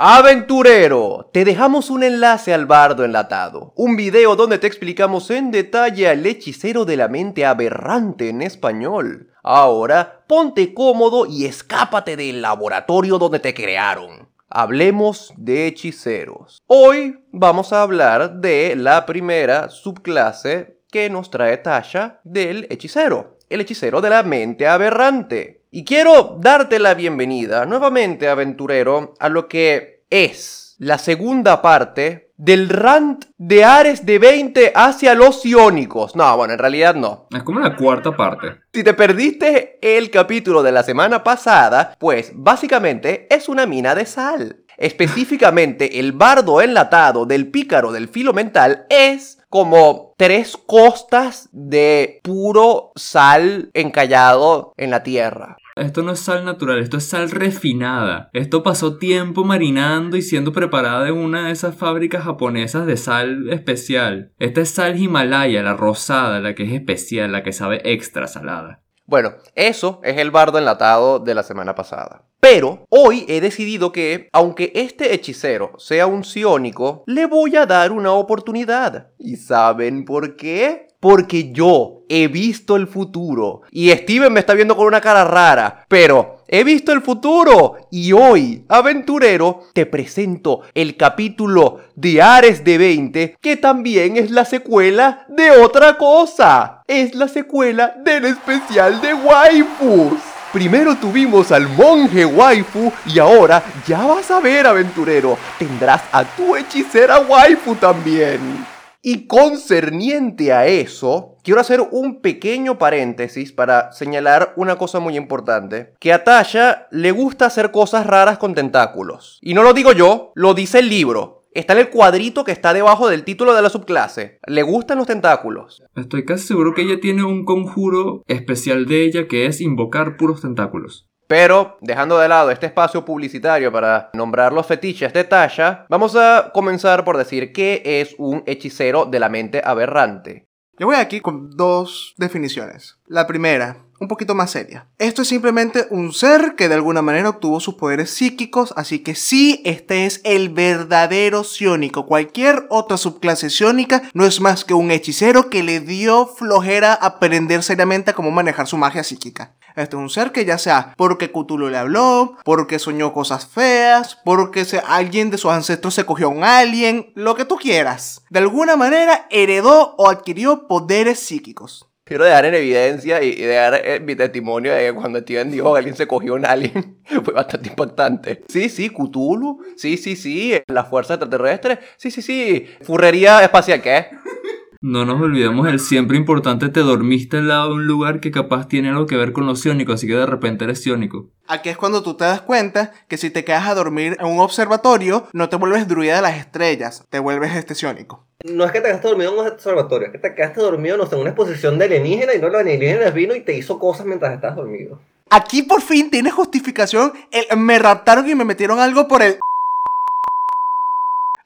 Aventurero, te dejamos un enlace al bardo enlatado, un video donde te explicamos en detalle al hechicero de la mente aberrante en español. Ahora, ponte cómodo y escápate del laboratorio donde te crearon. Hablemos de hechiceros. Hoy vamos a hablar de la primera subclase que nos trae Tasha del hechicero, el hechicero de la mente aberrante. Y quiero darte la bienvenida nuevamente, aventurero, a lo que es la segunda parte del rant de Ares de 20 hacia los iónicos. No, bueno, en realidad no. Es como la cuarta parte. Si te perdiste el capítulo de la semana pasada, pues básicamente es una mina de sal. Específicamente, el bardo enlatado del pícaro del filo mental es como tres costas de puro sal encallado en la tierra. Esto no es sal natural, esto es sal refinada. Esto pasó tiempo marinando y siendo preparada en una de esas fábricas japonesas de sal especial. Esta es sal Himalaya, la rosada, la que es especial, la que sabe extra salada. Bueno, eso es el bardo enlatado de la semana pasada. Pero hoy he decidido que, aunque este hechicero sea un ciónico, le voy a dar una oportunidad. ¿Y saben por qué? Porque yo he visto el futuro. Y Steven me está viendo con una cara rara. Pero he visto el futuro. Y hoy, aventurero, te presento el capítulo de Ares de 20, que también es la secuela de otra cosa. Es la secuela del especial de waifus. Primero tuvimos al monje waifu y ahora ya vas a ver, aventurero, tendrás a tu hechicera waifu también. Y concerniente a eso, quiero hacer un pequeño paréntesis para señalar una cosa muy importante. Que a Tasha le gusta hacer cosas raras con tentáculos. Y no lo digo yo, lo dice el libro. Está en el cuadrito que está debajo del título de la subclase. Le gustan los tentáculos. Estoy casi seguro que ella tiene un conjuro especial de ella que es invocar puros tentáculos. Pero, dejando de lado este espacio publicitario para nombrar los fetiches de Tasha, vamos a comenzar por decir qué es un hechicero de la mente aberrante. Yo voy aquí con dos definiciones. La primera, un poquito más seria. Esto es simplemente un ser que de alguna manera obtuvo sus poderes psíquicos, así que sí, este es el verdadero ciónico. Cualquier otra subclase ciónica no es más que un hechicero que le dio flojera aprender seriamente a cómo manejar su magia psíquica. Este es un ser que ya sea porque Cthulhu le habló, porque soñó cosas feas, porque alguien de sus ancestros se cogió a un alien, lo que tú quieras. De alguna manera heredó o adquirió poderes psíquicos. Quiero dejar en evidencia y, dejar eh, mi testimonio de que cuando Steven dijo que alguien se cogió un alien, fue bastante impactante. Sí, sí, Cthulhu, sí, sí, sí, la fuerza extraterrestre, sí, sí, sí, furrería espacial, ¿qué? No nos olvidemos el siempre importante te dormiste al lado de un lugar que capaz tiene algo que ver con lo ciónico, así que de repente eres ciónico. Aquí es cuando tú te das cuenta que si te quedas a dormir en un observatorio, no te vuelves druida de las estrellas, te vuelves este ciónico. No es que te quedaste dormido en un observatorio, es que te quedaste dormido no sé, en una exposición de alienígena y no los alienígenas vino y te hizo cosas mientras estabas dormido. Aquí por fin tiene justificación el me raptaron y me metieron algo por el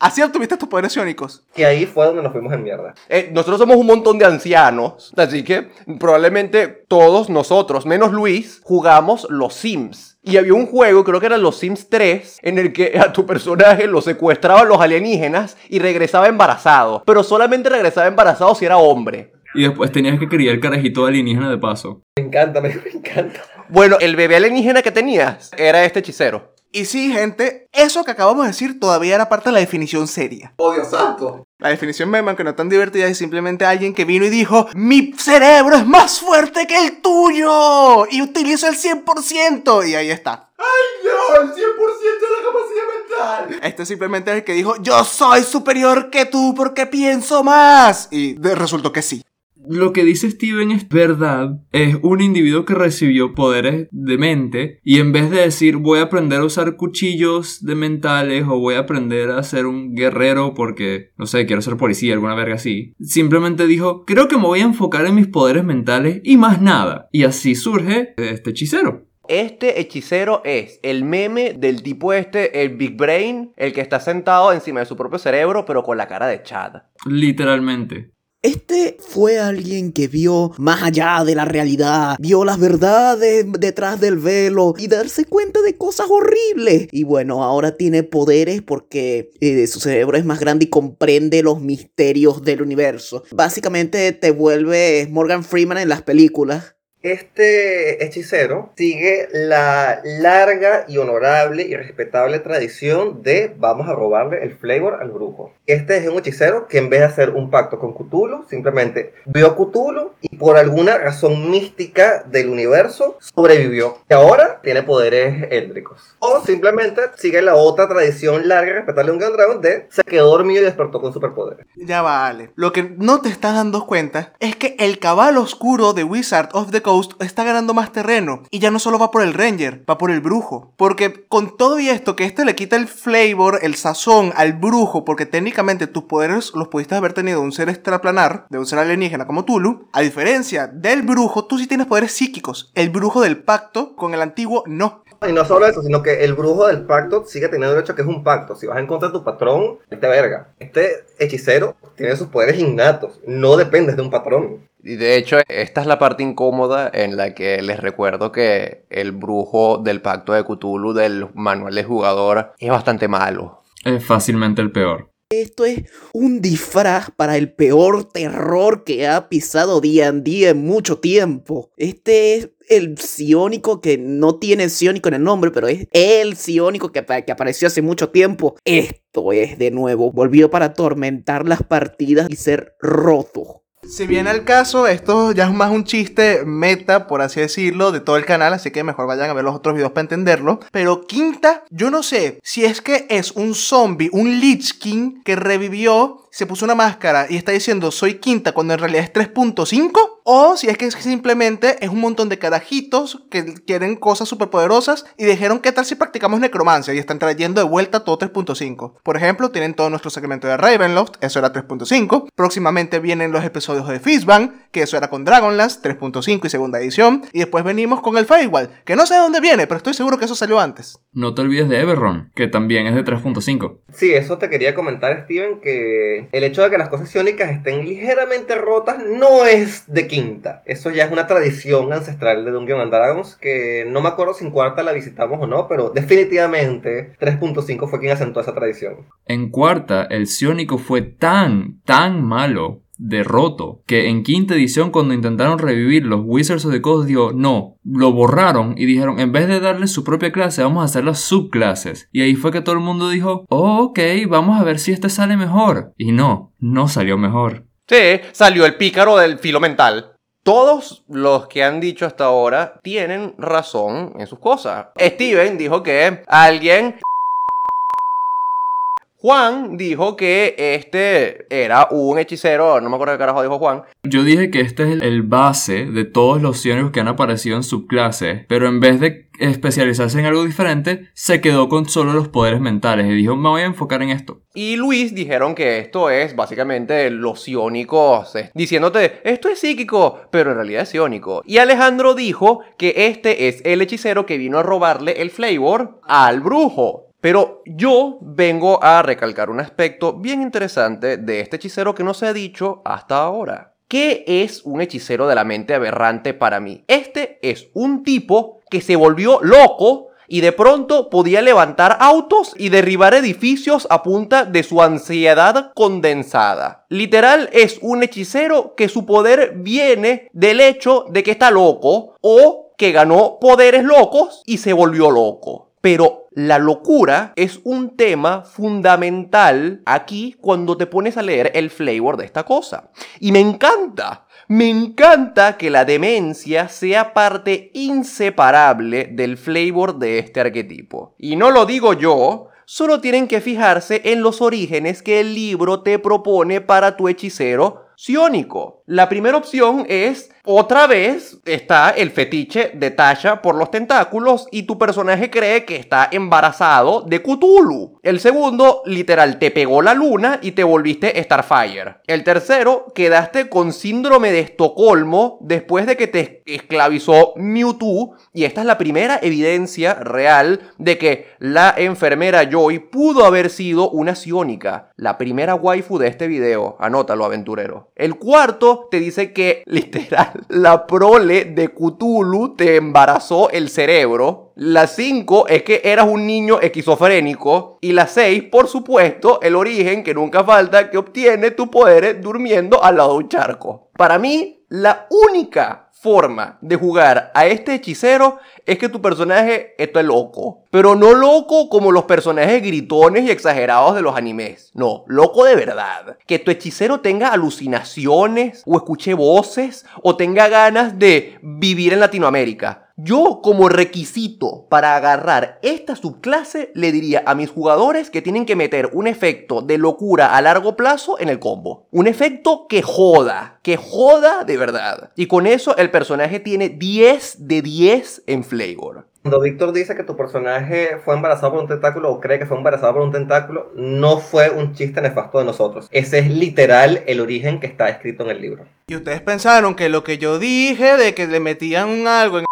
Así obtuviste tus poderes iónicos. Y ahí fue donde nos fuimos en mierda. Eh, nosotros somos un montón de ancianos, así que probablemente todos nosotros, menos Luis, jugamos los Sims. Y había un juego, creo que era los Sims 3, en el que a tu personaje lo secuestraban los alienígenas y regresaba embarazado. Pero solamente regresaba embarazado si era hombre. Y después tenías que criar el carajito alienígena de paso. Me encanta, me, me encanta. Bueno, el bebé alienígena que tenías era este hechicero. Y sí, gente, eso que acabamos de decir todavía era parte de la definición seria. ¡Oh, Dios santo! La definición meme, aunque no tan divertida, es simplemente alguien que vino y dijo: Mi cerebro es más fuerte que el tuyo y utilizo el 100%. Y ahí está. ¡Ay, no! ¡El 100% de la capacidad mental! Este simplemente es el que dijo: Yo soy superior que tú porque pienso más. Y resultó que sí. Lo que dice Steven es verdad. Es un individuo que recibió poderes de mente y en vez de decir voy a aprender a usar cuchillos de mentales o voy a aprender a ser un guerrero porque, no sé, quiero ser policía, alguna verga así, simplemente dijo creo que me voy a enfocar en mis poderes mentales y más nada. Y así surge este hechicero. Este hechicero es el meme del tipo este, el Big Brain, el que está sentado encima de su propio cerebro pero con la cara de Chad. Literalmente. Este fue alguien que vio más allá de la realidad, vio las verdades detrás del velo y darse cuenta de cosas horribles. Y bueno, ahora tiene poderes porque eh, su cerebro es más grande y comprende los misterios del universo. Básicamente te vuelve Morgan Freeman en las películas. Este hechicero sigue la larga y honorable y respetable tradición de vamos a robarle el flavor al brujo. Este es un hechicero que en vez de hacer un pacto con Cthulhu, simplemente vio a Cthulhu y por alguna razón mística del universo sobrevivió. Y ahora tiene poderes éldricos. O simplemente sigue la otra tradición larga y respetable de un gran dragón de se quedó dormido y despertó con superpoderes. Ya vale. Lo que no te estás dando cuenta es que el cabal oscuro de Wizard of the Coast está ganando más terreno. Y ya no solo va por el Ranger, va por el brujo. Porque con todo y esto, que este le quita el flavor, el sazón al brujo, porque técnicamente tus poderes los pudiste haber tenido un ser extraplanar, de un ser alienígena como Tulu. A diferencia del brujo, tú sí tienes poderes psíquicos. El brujo del pacto con el antiguo no. Y no solo eso, sino que el brujo del pacto sigue teniendo derecho a que es un pacto. Si vas en contra de tu patrón, este verga. Este hechicero tiene sus poderes innatos. No dependes de un patrón. Y de hecho, esta es la parte incómoda en la que les recuerdo que el brujo del pacto de Cthulhu del manual de jugador es bastante malo. Es fácilmente el peor. Esto es un disfraz para el peor terror que ha pisado día en día en mucho tiempo. Este es el psiónico que no tiene psiónico en el nombre, pero es el psiónico que, que apareció hace mucho tiempo. Esto es de nuevo, volvió para atormentar las partidas y ser roto. Si viene al caso, esto ya es más un chiste meta, por así decirlo, de todo el canal, así que mejor vayan a ver los otros videos para entenderlo. Pero Quinta, yo no sé si es que es un zombie, un Lich King que revivió se puso una máscara y está diciendo soy quinta cuando en realidad es 3.5 o si es que simplemente es un montón de carajitos que quieren cosas superpoderosas y dijeron qué tal si practicamos necromancia y están trayendo de vuelta todo 3.5. Por ejemplo, tienen todo nuestro segmento de Ravenloft, eso era 3.5. Próximamente vienen los episodios de Fishbang, que eso era con Dragonlance, 3.5 y segunda edición. Y después venimos con el Firewall, que no sé de dónde viene, pero estoy seguro que eso salió antes. No te olvides de Everron, que también es de 3.5. Sí, eso te quería comentar, Steven, que el hecho de que las cosas ciónicas estén ligeramente rotas no es de quinta. Eso ya es una tradición ancestral de Dungeon and Dragons que no me acuerdo si en cuarta la visitamos o no, pero definitivamente 3.5 fue quien asentó esa tradición. En cuarta, el ciónico fue tan, tan malo derroto que en quinta edición cuando intentaron revivir los Wizards of the Coast dio no, lo borraron y dijeron en vez de darle su propia clase vamos a hacer las subclases y ahí fue que todo el mundo dijo oh ok vamos a ver si este sale mejor y no, no salió mejor. Sí, salió el pícaro del filo mental. Todos los que han dicho hasta ahora tienen razón en sus cosas. Steven dijo que alguien Juan dijo que este era un hechicero, no me acuerdo qué carajo dijo Juan. Yo dije que este es el base de todos los sionicos que han aparecido en subclases, pero en vez de especializarse en algo diferente, se quedó con solo los poderes mentales y dijo, me voy a enfocar en esto. Y Luis dijeron que esto es básicamente los sionicos, eh, diciéndote, esto es psíquico, pero en realidad es sionica. Y Alejandro dijo que este es el hechicero que vino a robarle el flavor al brujo. Pero yo vengo a recalcar un aspecto bien interesante de este hechicero que no se ha dicho hasta ahora. ¿Qué es un hechicero de la mente aberrante para mí? Este es un tipo que se volvió loco y de pronto podía levantar autos y derribar edificios a punta de su ansiedad condensada. Literal es un hechicero que su poder viene del hecho de que está loco o que ganó poderes locos y se volvió loco. Pero la locura es un tema fundamental aquí cuando te pones a leer el flavor de esta cosa. Y me encanta, me encanta que la demencia sea parte inseparable del flavor de este arquetipo. Y no lo digo yo, solo tienen que fijarse en los orígenes que el libro te propone para tu hechicero ciónico. La primera opción es Otra vez está el fetiche de Tasha por los tentáculos y tu personaje cree que está embarazado de Cthulhu. El segundo, literal, te pegó la luna y te volviste Starfire. El tercero, quedaste con síndrome de Estocolmo después de que te esclavizó Mewtwo y esta es la primera evidencia real de que la enfermera Joy pudo haber sido una sionica, la primera waifu de este video. Anótalo, aventurero. El cuarto te dice que, literal, la prole de Cthulhu te embarazó el cerebro. La 5 es que eras un niño esquizofrénico. Y la 6, por supuesto, el origen que nunca falta que obtiene tu poderes durmiendo al lado de un charco. Para mí, la única forma de jugar a este hechicero es que tu personaje esté loco. Pero no loco como los personajes gritones y exagerados de los animes. No, loco de verdad. Que tu hechicero tenga alucinaciones o escuche voces o tenga ganas de vivir en Latinoamérica. Yo como requisito para agarrar esta subclase le diría a mis jugadores que tienen que meter un efecto de locura a largo plazo en el combo. Un efecto que joda, que joda de verdad. Y con eso el personaje tiene 10 de 10 en flavor. Cuando Víctor dice que tu personaje fue embarazado por un tentáculo o cree que fue embarazado por un tentáculo, no fue un chiste nefasto de nosotros. Ese es literal el origen que está escrito en el libro. Y ustedes pensaron que lo que yo dije de que le metían algo en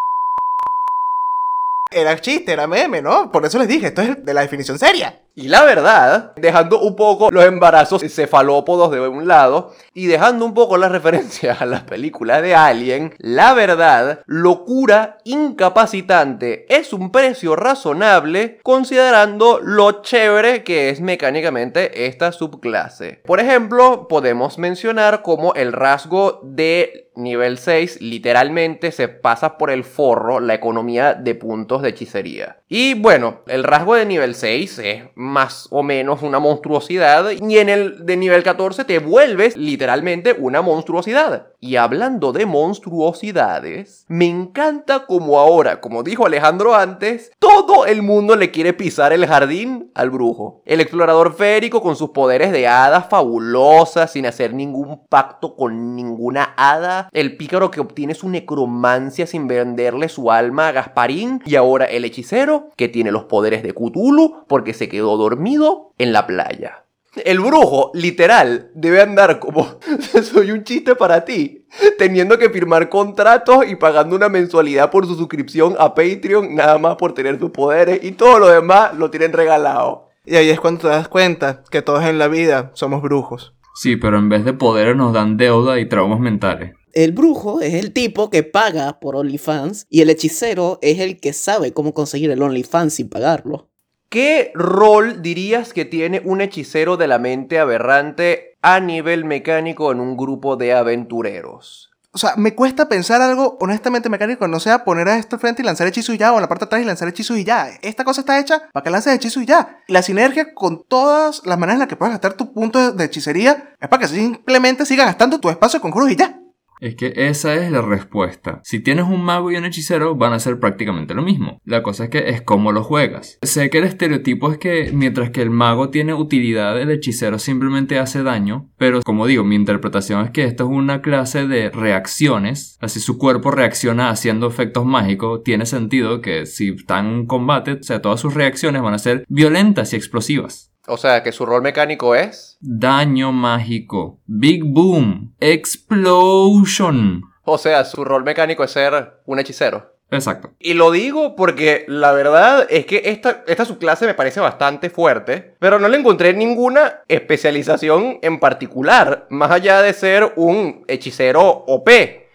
era chiste, era meme, ¿no? Por eso les dije, esto es de la definición seria. Y la verdad, dejando un poco los embarazos cefalópodos de un lado y dejando un poco las referencias a las películas de Alien, la verdad, locura incapacitante es un precio razonable considerando lo chévere que es mecánicamente esta subclase. Por ejemplo, podemos mencionar como el rasgo de nivel 6 literalmente se pasa por el forro la economía de puntos de hechicería. Y bueno, el rasgo de nivel 6 es más o menos una monstruosidad y en el de nivel 14 te vuelves literalmente una monstruosidad. Y hablando de monstruosidades, me encanta como ahora, como dijo Alejandro antes, todo el mundo le quiere pisar el jardín al brujo. El explorador férico con sus poderes de hadas fabulosas sin hacer ningún pacto con ninguna hada. El pícaro que obtiene su necromancia sin venderle su alma a Gasparín. Y ahora el hechicero que tiene los poderes de Cthulhu porque se quedó dormido en la playa. El brujo, literal, debe andar como soy un chiste para ti, teniendo que firmar contratos y pagando una mensualidad por su suscripción a Patreon, nada más por tener sus poderes y todo lo demás lo tienen regalado. Y ahí es cuando te das cuenta que todos en la vida somos brujos. Sí, pero en vez de poderes nos dan deuda y traumas mentales. El brujo es el tipo que paga por OnlyFans y el hechicero es el que sabe cómo conseguir el OnlyFans sin pagarlo. ¿Qué rol dirías que tiene un hechicero de la mente aberrante a nivel mecánico en un grupo de aventureros? O sea, me cuesta pensar algo honestamente mecánico, no sea poner a esto al frente y lanzar hechizos y ya, o en la parte de atrás y lanzar hechizos y ya. Esta cosa está hecha para que lances hechizos y ya. La sinergia con todas las maneras en las que puedes gastar tu punto de hechicería es para que simplemente sigas gastando tu espacio de conjuros y ya. Es que esa es la respuesta. Si tienes un mago y un hechicero, van a ser prácticamente lo mismo. La cosa es que es cómo lo juegas. Sé que el estereotipo es que mientras que el mago tiene utilidad, el hechicero simplemente hace daño. Pero como digo, mi interpretación es que esto es una clase de reacciones. Así su cuerpo reacciona haciendo efectos mágicos. Tiene sentido que si está en un combate, o sea, todas sus reacciones van a ser violentas y explosivas. O sea, que su rol mecánico es... Daño mágico. Big Boom. Explosion. O sea, su rol mecánico es ser un hechicero. Exacto. Y lo digo porque la verdad es que esta, esta subclase me parece bastante fuerte, pero no le encontré ninguna especialización en particular, más allá de ser un hechicero OP.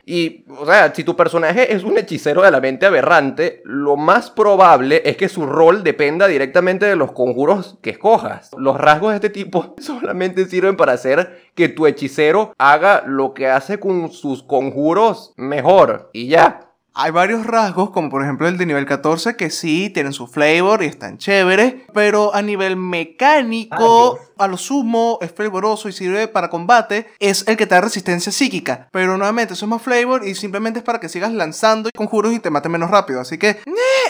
Y, o sea, si tu personaje es un hechicero de la mente aberrante, lo más probable es que su rol dependa directamente de los conjuros que escojas. Los rasgos de este tipo solamente sirven para hacer que tu hechicero haga lo que hace con sus conjuros mejor. Y ya. Hay varios rasgos, como por ejemplo el de nivel 14, que sí tienen su flavor y están chéveres, pero a nivel mecánico, a lo sumo, es flavoroso y sirve para combate, es el que te da resistencia psíquica. Pero nuevamente, eso es más flavor y simplemente es para que sigas lanzando conjuros y te maten menos rápido. Así que, eh,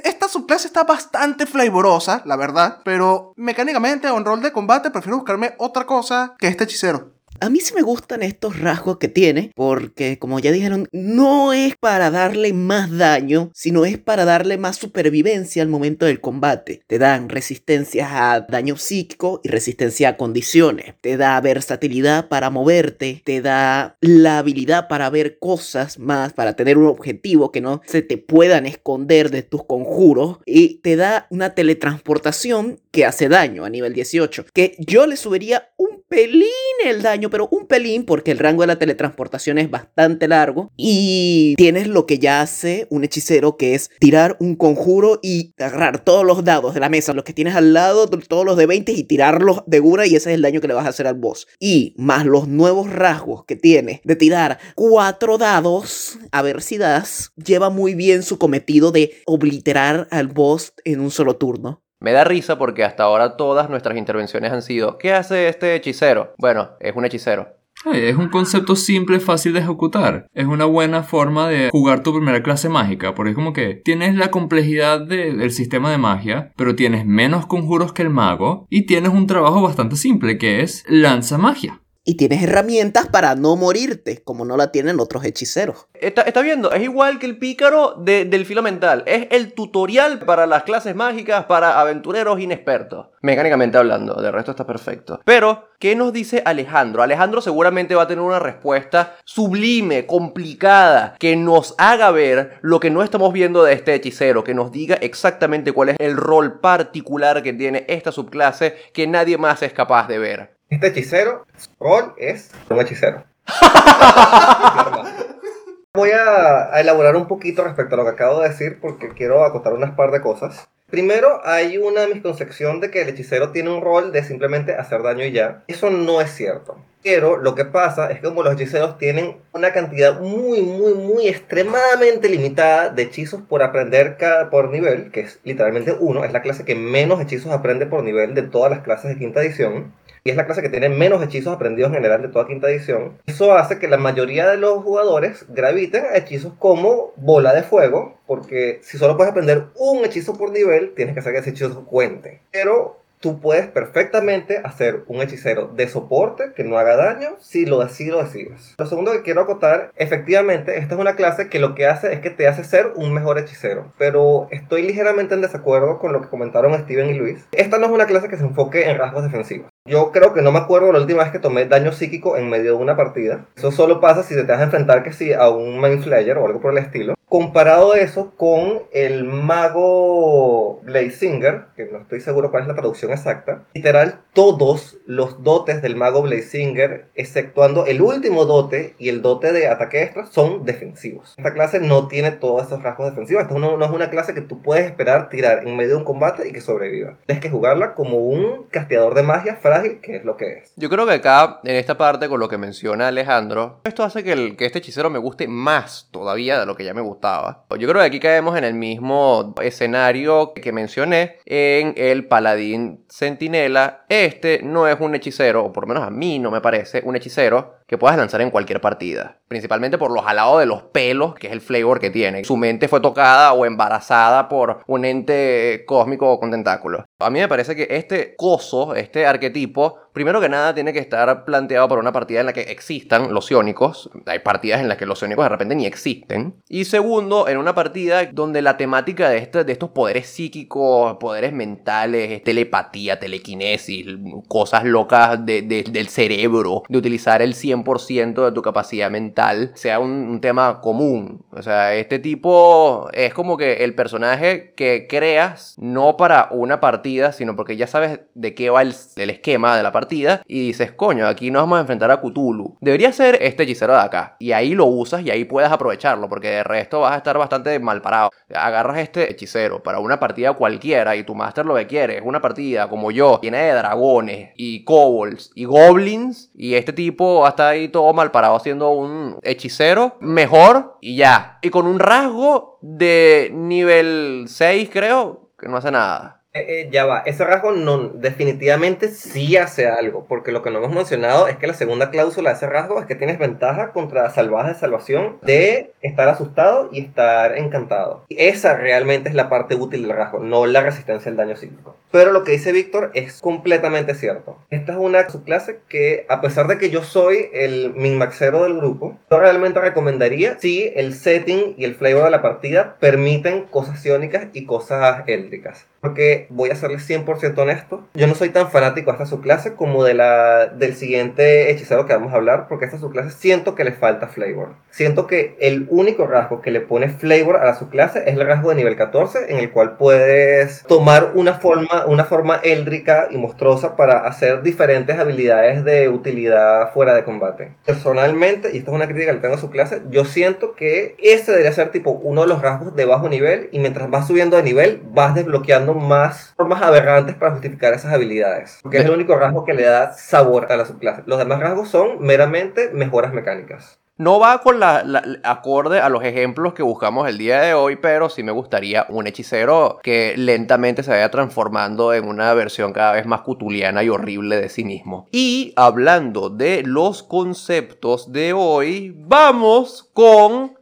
esta subclase está bastante flavorosa, la verdad, pero mecánicamente o en rol de combate prefiero buscarme otra cosa que este hechicero. A mí sí me gustan estos rasgos que tiene, porque como ya dijeron, no es para darle más daño, sino es para darle más supervivencia al momento del combate. Te dan resistencia a daño psíquico y resistencia a condiciones. Te da versatilidad para moverte, te da la habilidad para ver cosas más, para tener un objetivo que no se te puedan esconder de tus conjuros y te da una teletransportación que hace daño a nivel 18, que yo le subiría un pelín el daño, pero un pelín porque el rango de la teletransportación es bastante largo y tienes lo que ya hace un hechicero que es tirar un conjuro y agarrar todos los dados de la mesa, los que tienes al lado, todos los de 20 y tirarlos de una y ese es el daño que le vas a hacer al boss. Y más los nuevos rasgos que tiene de tirar cuatro dados, a ver si das, lleva muy bien su cometido de obliterar al boss en un solo turno. Me da risa porque hasta ahora todas nuestras intervenciones han sido ¿qué hace este hechicero? Bueno, es un hechicero. Es un concepto simple, fácil de ejecutar. Es una buena forma de jugar tu primera clase mágica, porque es como que tienes la complejidad de- del sistema de magia, pero tienes menos conjuros que el mago y tienes un trabajo bastante simple que es lanza magia. Y tienes herramientas para no morirte, como no la tienen otros hechiceros. Está, viendo, es igual que el pícaro de- del filo mental. Es el tutorial para las clases mágicas para aventureros inexpertos. Mecánicamente hablando, de resto está perfecto. Pero, ¿qué nos dice Alejandro? Alejandro seguramente va a tener una respuesta sublime, complicada, que nos haga ver lo que no estamos viendo de este hechicero, que nos diga exactamente cuál es el rol particular que tiene esta subclase que nadie más es capaz de ver. Este hechicero, su rol es un hechicero. Voy a, a elaborar un poquito respecto a lo que acabo de decir porque quiero acotar unas par de cosas. Primero, hay una misconcepción de que el hechicero tiene un rol de simplemente hacer daño y ya. Eso no es cierto. Pero lo que pasa es que como los hechiceros tienen una cantidad muy, muy, muy extremadamente limitada de hechizos por aprender cada, por nivel, que es literalmente uno, es la clase que menos hechizos aprende por nivel de todas las clases de quinta edición y es la clase que tiene menos hechizos aprendidos en general de toda quinta edición. Eso hace que la mayoría de los jugadores graviten a hechizos como bola de fuego, porque si solo puedes aprender un hechizo por nivel, tienes que hacer que ese hechizo cuente. Pero tú puedes perfectamente hacer un hechicero de soporte que no haga daño si lo, así lo decides. Lo segundo que quiero acotar, efectivamente, esta es una clase que lo que hace es que te hace ser un mejor hechicero, pero estoy ligeramente en desacuerdo con lo que comentaron Steven y Luis. Esta no es una clase que se enfoque en rasgos defensivos. Yo creo que no me acuerdo la última vez que tomé daño psíquico en medio de una partida. Eso solo pasa si te vas a enfrentar que sí a un Mind Flayer o algo por el estilo. Comparado eso con el mago Blazinger, que no estoy seguro cuál es la traducción exacta, literal todos los dotes del mago Blazinger, exceptuando el último dote y el dote de ataque extra, son defensivos. Esta clase no tiene todos esos rasgos defensivos. Esta no, es una clase que tú puedes esperar tirar en medio de un combate y que sobreviva. Tienes que jugarla como un casteador de magia frágil, que es lo que es. Yo creo que acá, en esta parte, con lo que menciona Alejandro, esto hace que, que este hechicero me guste más todavía de lo que ya me gustaba. Yo creo que aquí caemos en el mismo escenario que mencioné en el Paladín Centinela. Este no es un hechicero, o por lo menos a mí no me parece, un hechicero que puedas lanzar en cualquier partida. Principalmente por los jalado de los pelos, que es el flavor que tiene. Su mente fue tocada o embarazada por un ente cósmico con tentáculos. A mí me parece que este coso, este arquetipo, primero que nada tiene que estar planteado para una partida en la que existan los iónicos. Hay partidas en las que los iónicos de repente ni existen. Y segundo, en una partida donde la temática de, este- de estos poderes psíquicos, poderes mentales, telepatía, telequinesis, cosas locas de- de- del cerebro, de utilizar el 100% de tu capacidad mental, sea un, tema común. O sea, este tipo es como que el personaje que creas no para una partida, sino porque ya sabes de qué va el, el esquema de la partida y dices, coño, aquí nos vamos a enfrentar a Cthulhu. Debería ser este hechicero de acá. Y ahí lo usas y ahí puedes aprovecharlo, porque de resto vas a estar bastante mal parado. Agarras este hechicero para una partida cualquiera y tu máster lo que quiere es una partida como yo, llena de dragones y kobolds y goblins, y este tipo va ahí todo mal parado siendo un hechicero mejor y ya. Y con un rasgo de nivel 6, creo, que no hace nada. Eh, eh, ya va, ese rasgo no, definitivamente sí hace algo, porque lo que no hemos mencionado es que la segunda cláusula de ese rasgo es que tienes ventaja contra salvajes de salvación de estar asustado y estar encantado. Esa realmente es la parte útil del rasgo, no la resistencia al daño psíquico. Pero lo que dice Víctor es completamente cierto. Esta es una subclase que, a pesar de que yo soy el min-maxero del grupo, yo realmente recomendaría si el setting y el flavor de la partida permiten cosas iónicas y cosas éldricas. Porque voy a serles 100% honesto, yo no soy tan fanático de esta subclase como de la, del siguiente hechicero que vamos a hablar, porque a esta subclase siento que le falta flavor. Siento que el único rasgo que le pone flavor a la subclase es el rasgo de nivel 14, en el cual puedes tomar una forma, una forma éldrica y monstruosa para hacer diferentes habilidades de utilidad fuera de combate. Personalmente, y esto es una crítica que tengo a su clase, yo siento que ese debería ser tipo uno de los rasgos de bajo nivel y mientras vas subiendo de nivel vas desbloqueando más formas aberrantes para justificar esas habilidades. Porque es el único rasgo que le da sabor a la subclase. Los demás rasgos son meramente mejoras mecánicas. No va con la, la- acorde a los ejemplos que buscamos el día de hoy, pero sí me gustaría un hechicero que lentamente se vaya transformando en una versión cada vez más cutuliana y horrible de sí mismo. Y hablando de los conceptos de hoy, vamos con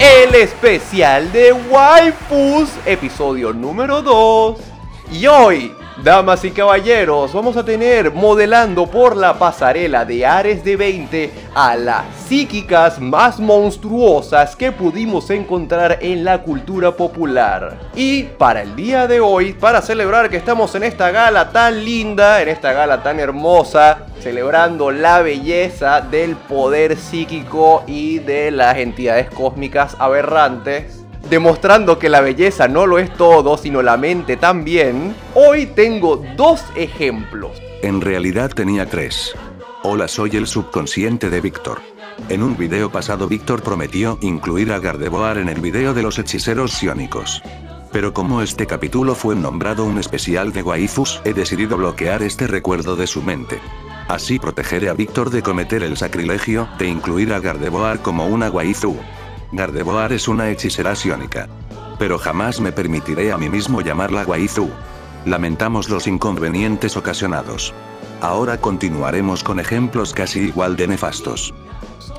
el especial de Waifus, episodio número 2. Y hoy, damas y caballeros, vamos a tener modelando por la pasarela de Ares de 20 a las psíquicas más monstruosas que pudimos encontrar en la cultura popular. Y para el día de hoy, para celebrar que estamos en esta gala tan linda, en esta gala tan hermosa, celebrando la belleza del poder psíquico y de las entidades cósmicas aberrantes, demostrando que la belleza no lo es todo, sino la mente también, hoy tengo dos ejemplos. En realidad tenía tres. Hola, soy el subconsciente de Víctor. En un video pasado Víctor prometió incluir a Gardevoir en el video de los hechiceros psiónicos. Pero como este capítulo fue nombrado un especial de waifus, he decidido bloquear este recuerdo de su mente. Así protegeré a Víctor de cometer el sacrilegio de incluir a Gardevoir como una waifu. Gardevoir es una hechicera psiónica. Pero jamás me permitiré a mí mismo llamarla waifu. Lamentamos los inconvenientes ocasionados. Ahora continuaremos con ejemplos casi igual de nefastos.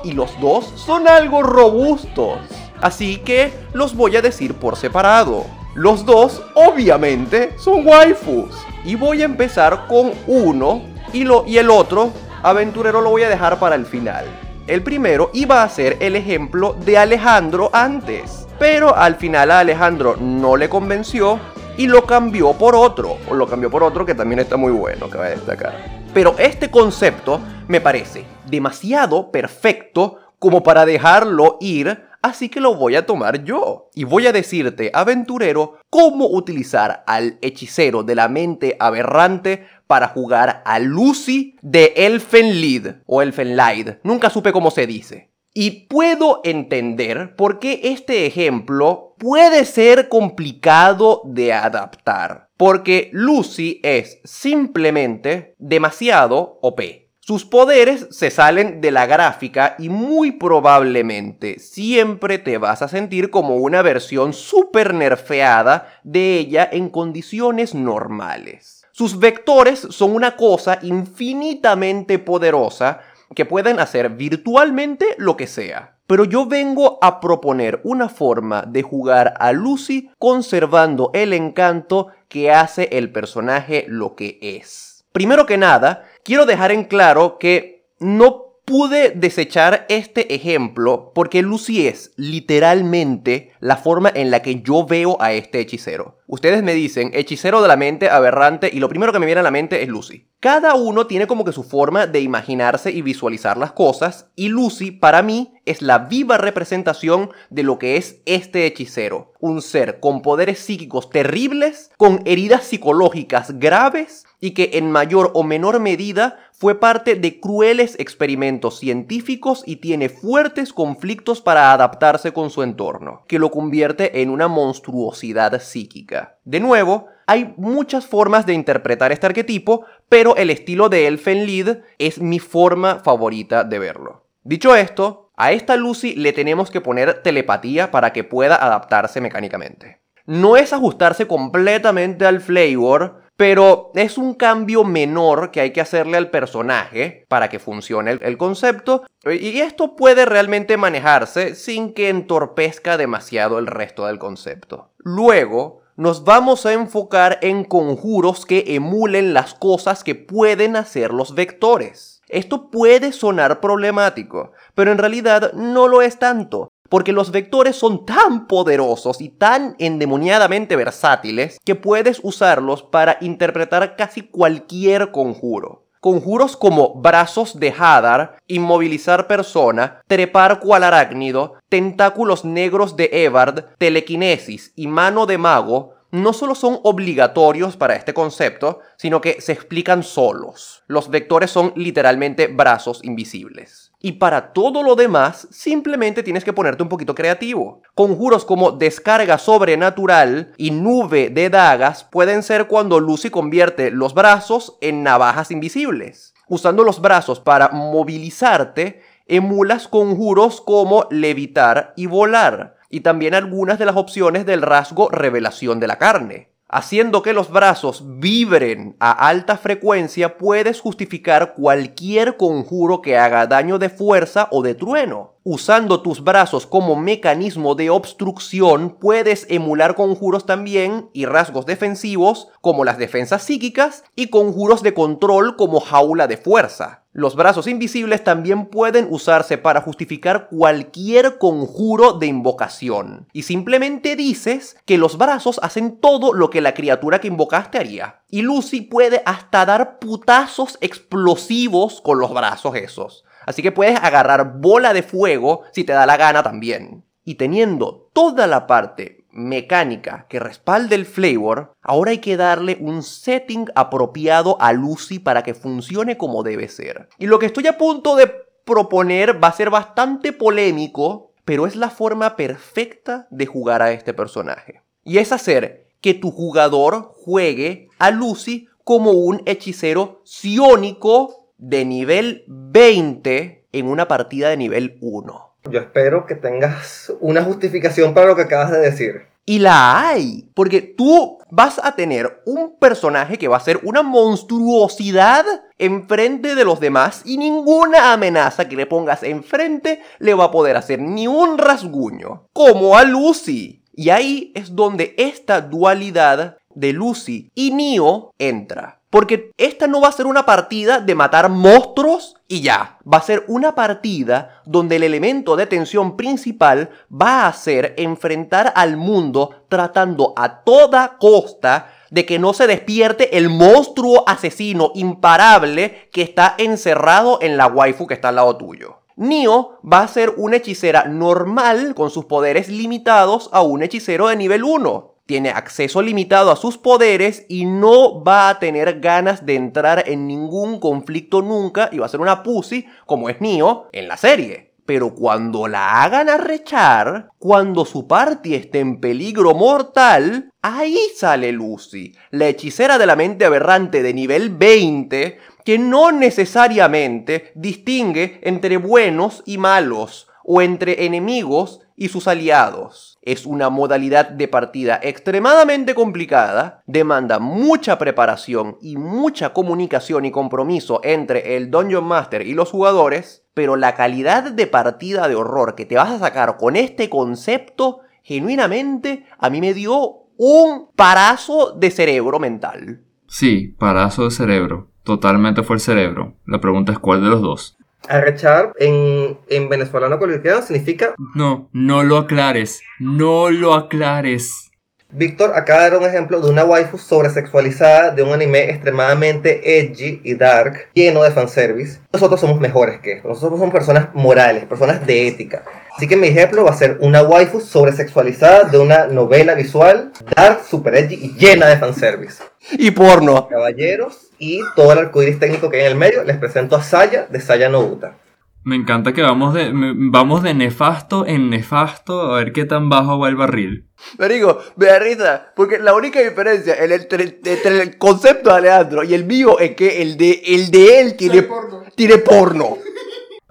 Y los dos son algo robustos. Así que los voy a decir por separado. Los dos, obviamente, son waifus. Y voy a empezar con uno y, lo, y el otro, aventurero, lo voy a dejar para el final. El primero iba a ser el ejemplo de Alejandro antes. Pero al final a Alejandro no le convenció y lo cambió por otro. O lo cambió por otro que también está muy bueno, que va a destacar. Pero este concepto me parece demasiado perfecto como para dejarlo ir, así que lo voy a tomar yo. Y voy a decirte, aventurero, cómo utilizar al hechicero de la mente aberrante para jugar a Lucy de Elfenlied o Elfenlied. Nunca supe cómo se dice. Y puedo entender por qué este ejemplo puede ser complicado de adaptar. Porque Lucy es simplemente demasiado OP. Sus poderes se salen de la gráfica y muy probablemente siempre te vas a sentir como una versión super nerfeada de ella en condiciones normales. Sus vectores son una cosa infinitamente poderosa que pueden hacer virtualmente lo que sea. Pero yo vengo a proponer una forma de jugar a Lucy conservando el encanto que hace el personaje lo que es. Primero que nada, quiero dejar en claro que no pude desechar este ejemplo porque Lucy es literalmente la forma en la que yo veo a este hechicero. Ustedes me dicen hechicero de la mente aberrante y lo primero que me viene a la mente es Lucy. Cada uno tiene como que su forma de imaginarse y visualizar las cosas y Lucy para mí es la viva representación de lo que es este hechicero. Un ser con poderes psíquicos terribles, con heridas psicológicas graves y que en mayor o menor medida fue parte de crueles experimentos científicos y tiene fuertes conflictos para adaptarse con su entorno, que lo convierte en una monstruosidad psíquica. De nuevo, hay muchas formas de interpretar este arquetipo, pero el estilo de Elfenlied es mi forma favorita de verlo. Dicho esto, a esta Lucy le tenemos que poner telepatía para que pueda adaptarse mecánicamente. No es ajustarse completamente al flavor, pero es un cambio menor que hay que hacerle al personaje para que funcione el, concepto y esto puede realmente manejarse sin que entorpezca demasiado el resto del concepto. Luego, nos vamos a enfocar en conjuros que emulen las cosas que pueden hacer los vectores. Esto puede sonar problemático, pero en realidad no lo es tanto, porque los vectores son tan poderosos y tan endemoniadamente versátiles que puedes usarlos para interpretar casi cualquier conjuro. Conjuros como brazos de Hadar, inmovilizar persona, trepar cual arácnido, tentáculos negros de Evard, telequinesis y mano de mago no solo son obligatorios para este concepto, sino que se explican solos. Los vectores son literalmente brazos invisibles. Y para todo lo demás, simplemente tienes que ponerte un poquito creativo. Conjuros como descarga sobrenatural y nube de dagas pueden ser cuando Lucy convierte los brazos en navajas invisibles. Usando los brazos para movilizarte, emulas conjuros como levitar y volar, y también algunas de las opciones del rasgo revelación de la carne. Haciendo que los brazos vibren a alta frecuencia, puedes justificar cualquier conjuro que haga daño de fuerza o de trueno. Usando tus brazos como mecanismo de obstrucción, puedes emular conjuros también y rasgos defensivos como las defensas psíquicas y conjuros de control como jaula de fuerza. Los brazos invisibles también pueden usarse para justificar cualquier conjuro de invocación. Y simplemente dices que los brazos hacen todo lo que la criatura que invocaste haría. Y Lucy puede hasta dar putazos explosivos con los brazos esos. Así que puedes agarrar bola de fuego si te da la gana también. Y teniendo toda la parte mecánica que respalde el flavor, ahora hay que darle un setting apropiado a Lucy para que funcione como debe ser. Y lo que estoy a punto de proponer va a ser bastante polémico, pero es la forma perfecta de jugar a este personaje. Y es hacer que tu jugador juegue a Lucy como un hechicero sion'ico de nivel 20 en una partida de nivel 1. Yo espero que tengas una justificación para lo que acabas de decir. Y la hay, porque tú vas a tener un personaje que va a ser una monstruosidad enfrente de los demás y ninguna amenaza que le pongas enfrente le va a poder hacer ni un rasguño, como a Lucy. Y ahí es donde esta dualidad de Lucy y Neo entra. Porque esta no va a ser una partida de matar monstruos y ya. Va a ser una partida donde el elemento de tensión principal va a ser enfrentar al mundo tratando a toda costa de que no se despierte el monstruo asesino imparable que está encerrado en la waifu que está al lado tuyo. Nio va a ser una hechicera normal con sus poderes limitados a un hechicero de nivel 1 tiene acceso limitado a sus poderes y no va a tener ganas de entrar en ningún conflicto nunca y va a ser una pussy como es Neo en la serie. Pero cuando la hagan arrechar, cuando su party esté en peligro mortal, ahí sale Lucy, la hechicera de la mente aberrante de nivel 20, que no necesariamente distingue entre buenos y malos, o entre enemigos y sus aliados. Es una modalidad de partida extremadamente complicada, demanda mucha preparación y mucha comunicación y compromiso entre el Dungeon Master y los jugadores, pero la calidad de partida de horror que te vas a sacar con este concepto, genuinamente, a mí me dio un parazo de cerebro mental. Sí, parazo de cerebro. Totalmente fue el cerebro. La pregunta es cuál de los dos. Arrechar en, en venezolano coloquial significa. No, no lo aclares. No lo aclares. Víctor acaba de dar un ejemplo de una waifu sobresexualizada de un anime extremadamente edgy y dark, lleno de fanservice. Nosotros somos mejores que esto. Nosotros somos personas morales, personas de ética. Así que mi ejemplo va a ser una waifu sobresexualizada de una novela visual dark, super edgy y llena de fanservice. Y porno. Caballeros y todo el arcoíris técnico que hay en el medio, les presento a Saya de Saya Nobuta. Me encanta que vamos de, vamos de nefasto en nefasto a ver qué tan bajo va el barril. Me digo, me da risa, porque la única diferencia entre, el concepto de Alejandro y el mío es que el de, el de él tiene porno. tiene porno.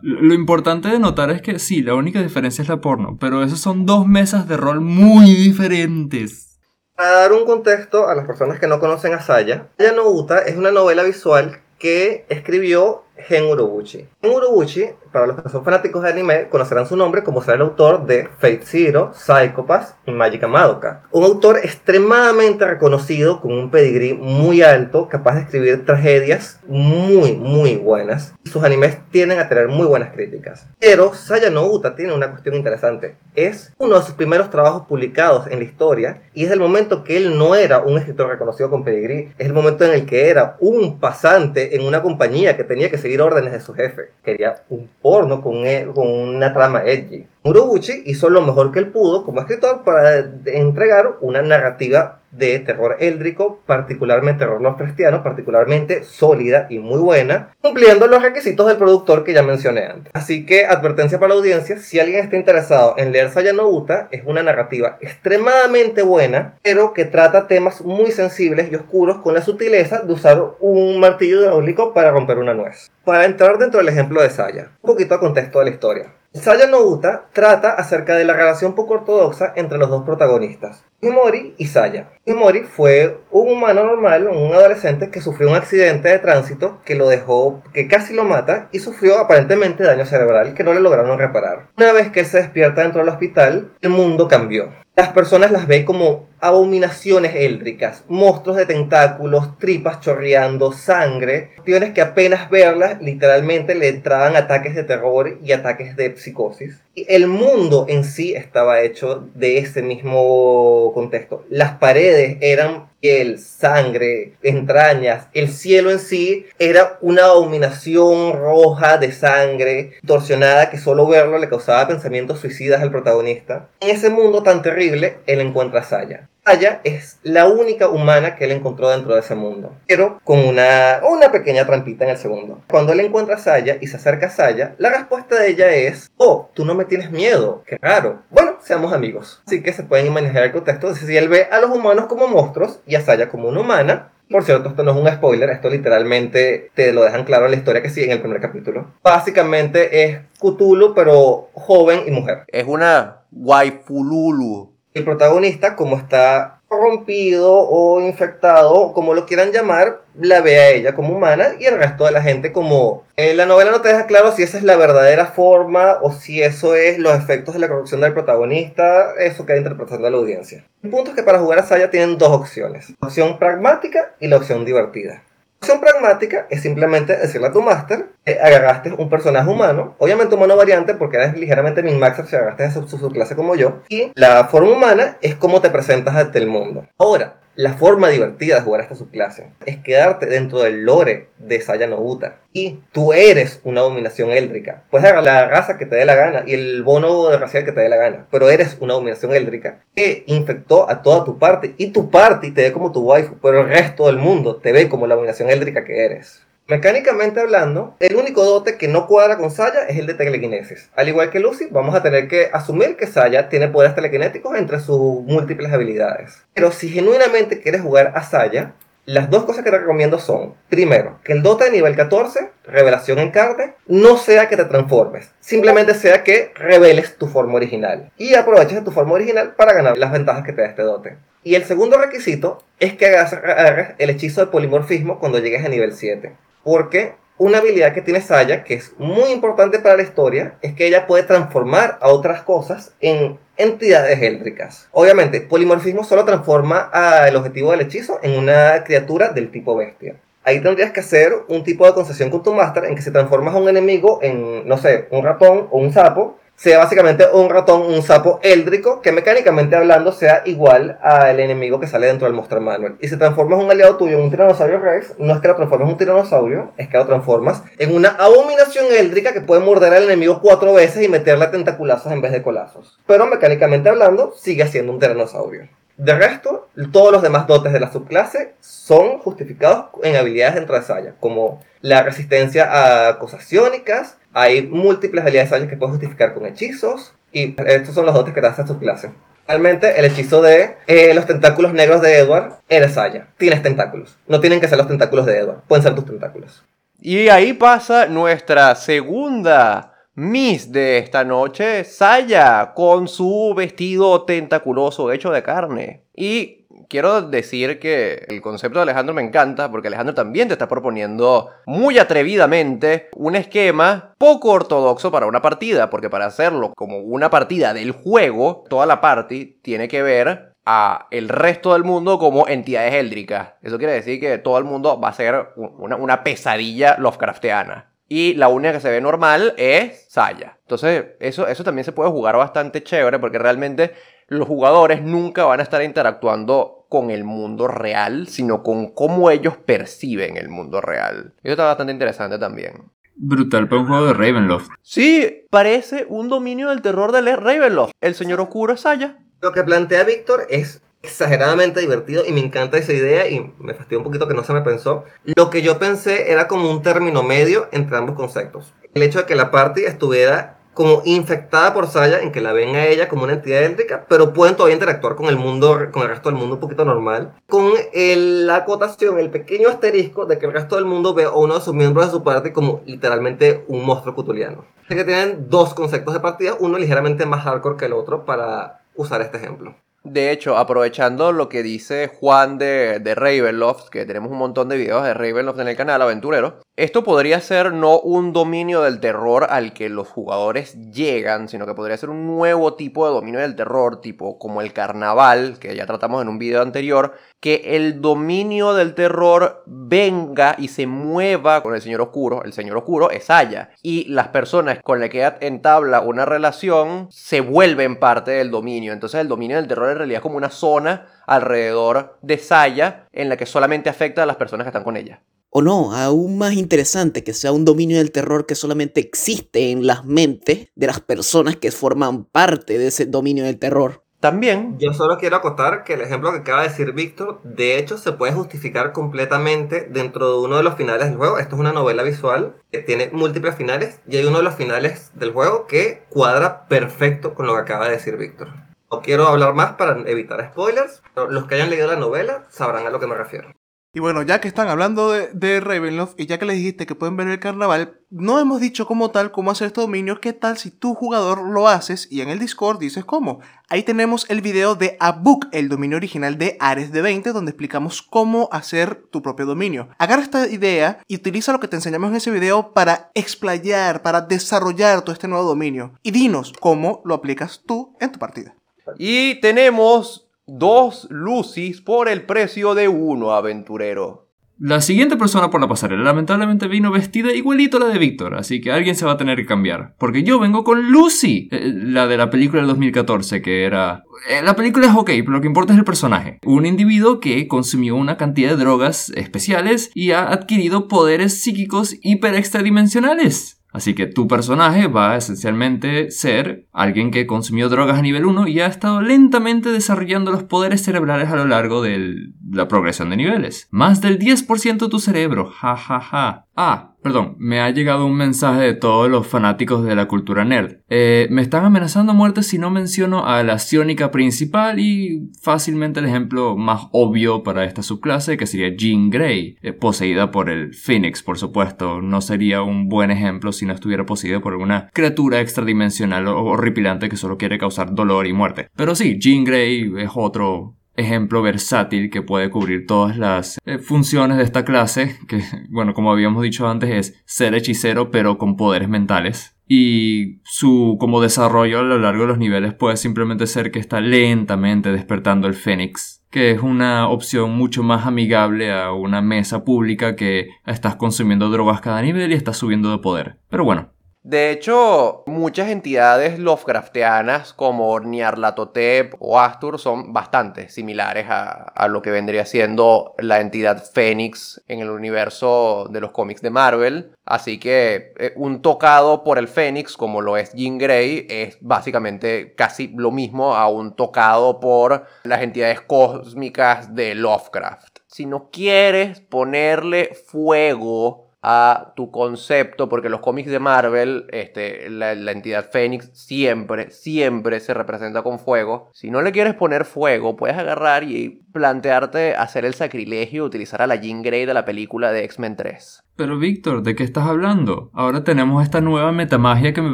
Lo importante de notar es que sí, la única diferencia es la porno, pero esas son dos mesas de rol muy diferentes. Para dar un contexto a las personas que no conocen a Saya, Saya no Uta es una novela visual que escribió Gen Urobuchi. Gen Urobuchi, para los que son fanáticos de anime, conocerán su nombre como será el autor de Fate Zero, Psychopass y Magica Madoka. Un autor extremadamente reconocido, con un pedigrí muy alto, capaz de escribir tragedias muy, muy buenas. Sus animes tienden a tener muy buenas críticas. Pero Saya no Uta tiene una cuestión interesante. Es uno de sus primeros trabajos publicados en la historia y es el momento que él no era un escritor reconocido con pedigrí. Es el momento en el que era un pasante en una compañía que tenía que seguir órdenes de su jefe. Quería un porno con, e- con una trama edgy. Urobuchi hizo lo mejor que él pudo como escritor para entregar una narrativa de terror éldrico, particularmente terror Lovecraftiano, particularmente sólida y muy buena, cumpliendo los requisitos del productor que ya mencioné antes. Así que, advertencia para la audiencia, si alguien está interesado en leer Saya no Uta, es una narrativa extremadamente buena, pero que trata temas muy sensibles y oscuros con la sutileza de usar un martillo hidráulico para romper una nuez. Para entrar dentro del ejemplo de Saya, un poquito de contexto de la historia. Saya no Uta trata acerca de la relación poco ortodoxa entre los dos protagonistas, Himori y Saya. Himori fue un humano normal, un adolescente que sufrió un accidente de tránsito que lo dejó, que casi lo mata y sufrió aparentemente daño cerebral que no le lograron reparar. Una vez que él se despierta dentro del hospital, el mundo cambió. Las personas las ven como abominaciones éldricas, monstruos de tentáculos, tripas chorreando, sangre, cuestiones que apenas verlas literalmente le entraban ataques de terror y ataques de psicosis. Y el mundo en sí estaba hecho de ese mismo contexto. Las paredes eran piel, sangre, entrañas. El cielo en sí era una abominación roja de sangre, torsionada, que solo verlo le causaba pensamientos suicidas al protagonista. En ese mundo tan terrible, él encuentra a Saya. Saya es la única humana que él encontró dentro de ese mundo, pero con una, una pequeña trampita en el segundo. Cuando él encuentra a Saya y se acerca a Saya, la respuesta de ella es, oh, tú no me tienes miedo, qué raro. Bueno, seamos amigos. Así que se pueden imaginar el contexto si él ve a los humanos como monstruos y a Saya como una humana, por cierto, esto no es un spoiler, esto literalmente te lo dejan claro en la historia que sigue en el primer capítulo. Básicamente es Cthulhu, pero joven y mujer. Es una waifululu. El protagonista, como está corrompido o infectado, como lo quieran llamar, la ve a ella como humana y el resto de la gente como... Eh, la novela no te deja claro si esa es la verdadera forma o si eso es los efectos de la corrupción del protagonista, eso queda interpretando a la audiencia. El punto es que para jugar a Saya tienen dos opciones, la opción pragmática y la opción divertida. Opción pragmática es simplemente decirle a tu máster que agarraste un personaje humano, obviamente humano variante porque eres ligeramente min-maxer si agarraste su clase como yo, y la forma humana es cómo te presentas ante el mundo. Ahora, la forma divertida de jugar esta subclase es quedarte dentro del lore de Saya no Uta. Y tú eres una dominación éldrica. Puedes agarrar la raza que te dé la gana y el bono racial que te dé la gana. Pero eres una dominación éldrica que infectó a toda tu parte. Y tu parte te ve como tu waifu. Pero el resto del mundo te ve como la dominación éldrica que eres. Mecánicamente hablando, el único dote que no cuadra con Saya es el de telequinesis. Al igual que Lucy, vamos a tener que asumir que Saya tiene poderes telequinéticos entre sus múltiples habilidades. Pero si genuinamente quieres jugar a Saya, las dos cosas que te recomiendo son, primero, que el dote de nivel 14, revelación en carne, no sea que te transformes, simplemente sea que reveles tu forma original y aproveches de tu forma original para ganar las ventajas que te da este dote. Y el segundo requisito es que agarres el hechizo de polimorfismo cuando llegues a nivel 7. Porque una habilidad que tiene Saya, que es muy importante para la historia, es que ella puede transformar a otras cosas en entidades éldricas. Obviamente, polimorfismo solo transforma al objetivo del hechizo en una criatura del tipo bestia. Ahí tendrías que hacer un tipo de concesión con tu máster en que si transformas a un enemigo en, no sé, un ratón o un sapo, sea básicamente un ratón, un sapo éldrico, que mecánicamente hablando sea igual al enemigo que sale dentro del Monster Manual. Y si transformas un aliado tuyo en un tiranosaurio rex, no es que lo transformes en un tiranosaurio, es que lo transformas en una abominación éldrica que puede morder al enemigo cuatro veces y meterle tentaculazos en vez de colazos. Pero mecánicamente hablando, sigue siendo un tiranosaurio. De resto, todos los demás dotes de la subclase son justificados en habilidades dentro de Saya, como la resistencia a cosas psiónicas, hay múltiples habilidades Saya que puedes justificar con hechizos, y estos son los dotes que te da esta subclase. Realmente el hechizo de eh, los tentáculos negros de Edward eres Saya. Tienes tentáculos. No tienen que ser los tentáculos de Edward, pueden ser tus tentáculos. Y ahí pasa nuestra segunda Miss de esta noche, Saya, con su vestido tentaculoso hecho de carne. Y quiero decir que el concepto de Alejandro me encanta porque Alejandro también te está proponiendo muy atrevidamente un esquema poco ortodoxo para una partida, porque para hacerlo como una partida del juego, toda la party tiene que ver a el resto del mundo como entidades éldricas. Eso quiere decir que todo el mundo va a ser una, una pesadilla Lovecraftiana. Y la única que se ve normal es Saya. Entonces, eso, eso también se puede jugar bastante chévere porque realmente los jugadores nunca van a estar interactuando con el mundo real, sino con cómo ellos perciben el mundo real. Eso está bastante interesante también. Brutal para un juego de Ravenloft. Sí, parece un dominio del terror de Ravenloft. El señor oscuro es Saya. Lo que plantea Víctor es exageradamente divertido y me encanta esa idea y me fastidió un poquito que no se me pensó. Lo que yo pensé era como un término medio entre ambos conceptos. El hecho de que la party estuviera como infectada por Saya, en que la ven a ella como una entidad éldrica, pero pueden todavía interactuar con el mundo, con el resto del mundo un poquito normal. Con la acotación, el pequeño asterisco de que el resto del mundo ve a uno de sus miembros de su party como literalmente un monstruo cutuliano. Así que tienen dos conceptos de partida, uno ligeramente más hardcore que el otro para usar este ejemplo. De hecho, aprovechando lo que dice Juan de, de, Ravenloft, que tenemos un montón de videos de Ravenloft en el canal Aventurero, esto podría ser no un dominio del terror al que los jugadores llegan, sino que podría ser un nuevo tipo de dominio del terror, tipo como el carnaval, que ya tratamos en un video anterior, que el dominio del terror venga y se mueva con el Señor Oscuro. El Señor Oscuro es Aya. Y las personas con las que entabla una relación se vuelven parte del dominio. Entonces el dominio del terror en realidad es como una zona alrededor de Saya en la que solamente afecta a las personas que están con ella. O no, aún más interesante, que sea un dominio del terror que solamente existe en las mentes de las personas que forman parte de ese dominio del terror. También. Yo solo quiero acotar que el ejemplo que acaba de decir Víctor, de hecho, se puede justificar completamente dentro de uno de los finales del juego. Esto es una novela visual que tiene múltiples finales y hay uno de los finales del juego que cuadra perfecto con lo que acaba de decir Víctor. No quiero hablar más para evitar spoilers, pero los que hayan leído la novela sabrán a lo que me refiero. Y bueno, ya que están hablando de, Ravenloft y ya que les dijiste que pueden ver el carnaval, no hemos dicho como tal cómo hacer este dominio. ¿Qué tal si tu jugador lo haces y en el Discord dices cómo? Ahí tenemos el video de Abook, el dominio original de Ares de 20, donde explicamos cómo hacer tu propio dominio. Agarra esta idea y utiliza lo que te enseñamos en ese video para explayar, para desarrollar todo este nuevo dominio. Y dinos cómo lo aplicas tú en tu partida. Y tenemos dos Lucis por el precio de uno, aventurero. La siguiente persona por la pasarela lamentablemente vino vestida igualito a la de Víctor, así que alguien se va a tener que cambiar. Porque yo vengo con Lucy, eh, la de la película del 2014, que era... Eh, la película es ok, pero lo que importa es el personaje. Un individuo que consumió una cantidad de drogas especiales y ha adquirido poderes psíquicos hiper extradimensionales. Así que tu personaje va a esencialmente ser alguien que consumió drogas a nivel 1 y ha estado lentamente desarrollando los poderes cerebrales a lo largo de la progresión de niveles. Más del 10% de tu cerebro, jajaja. Ja, ja. Ah, perdón, me ha llegado un mensaje de todos los fanáticos de la cultura nerd. Eh, me están amenazando muerte si no menciono a la ciónica principal y fácilmente el ejemplo más obvio para esta subclase que sería Jean Grey, eh, poseída por el Phoenix, por supuesto. No sería un buen ejemplo si no estuviera poseída por alguna criatura extradimensional o horripilante que solo quiere causar dolor y muerte. Pero sí, Jean Grey es otro ejemplo versátil que puede cubrir todas las eh, funciones de esta clase, que bueno, como habíamos dicho antes, es ser hechicero pero con poderes mentales. Y su como desarrollo a lo largo de los niveles puede simplemente ser que está lentamente despertando el Fénix, que es una opción mucho más amigable a una mesa pública que estás consumiendo drogas cada nivel y estás subiendo de poder. Pero bueno, de hecho, muchas entidades Lovecraftianas como Nyarlathotep o Astur son bastante similares a, lo que vendría siendo la entidad Fénix en el universo de los cómics de Marvel. Así que eh, un tocado por el Fénix, como lo es Jean Grey, es básicamente casi lo mismo a un tocado por las entidades cósmicas de Lovecraft. Si no quieres ponerle fuego a tu concepto, porque los cómics de Marvel, este, la, entidad Fénix siempre, siempre se representa con fuego. Si no le quieres poner fuego, puedes agarrar y plantearte hacer el sacrilegio y utilizar a la Jean Grey de la película de X-Men 3. Pero Víctor, ¿de qué estás hablando? Ahora tenemos esta nueva metamagia que me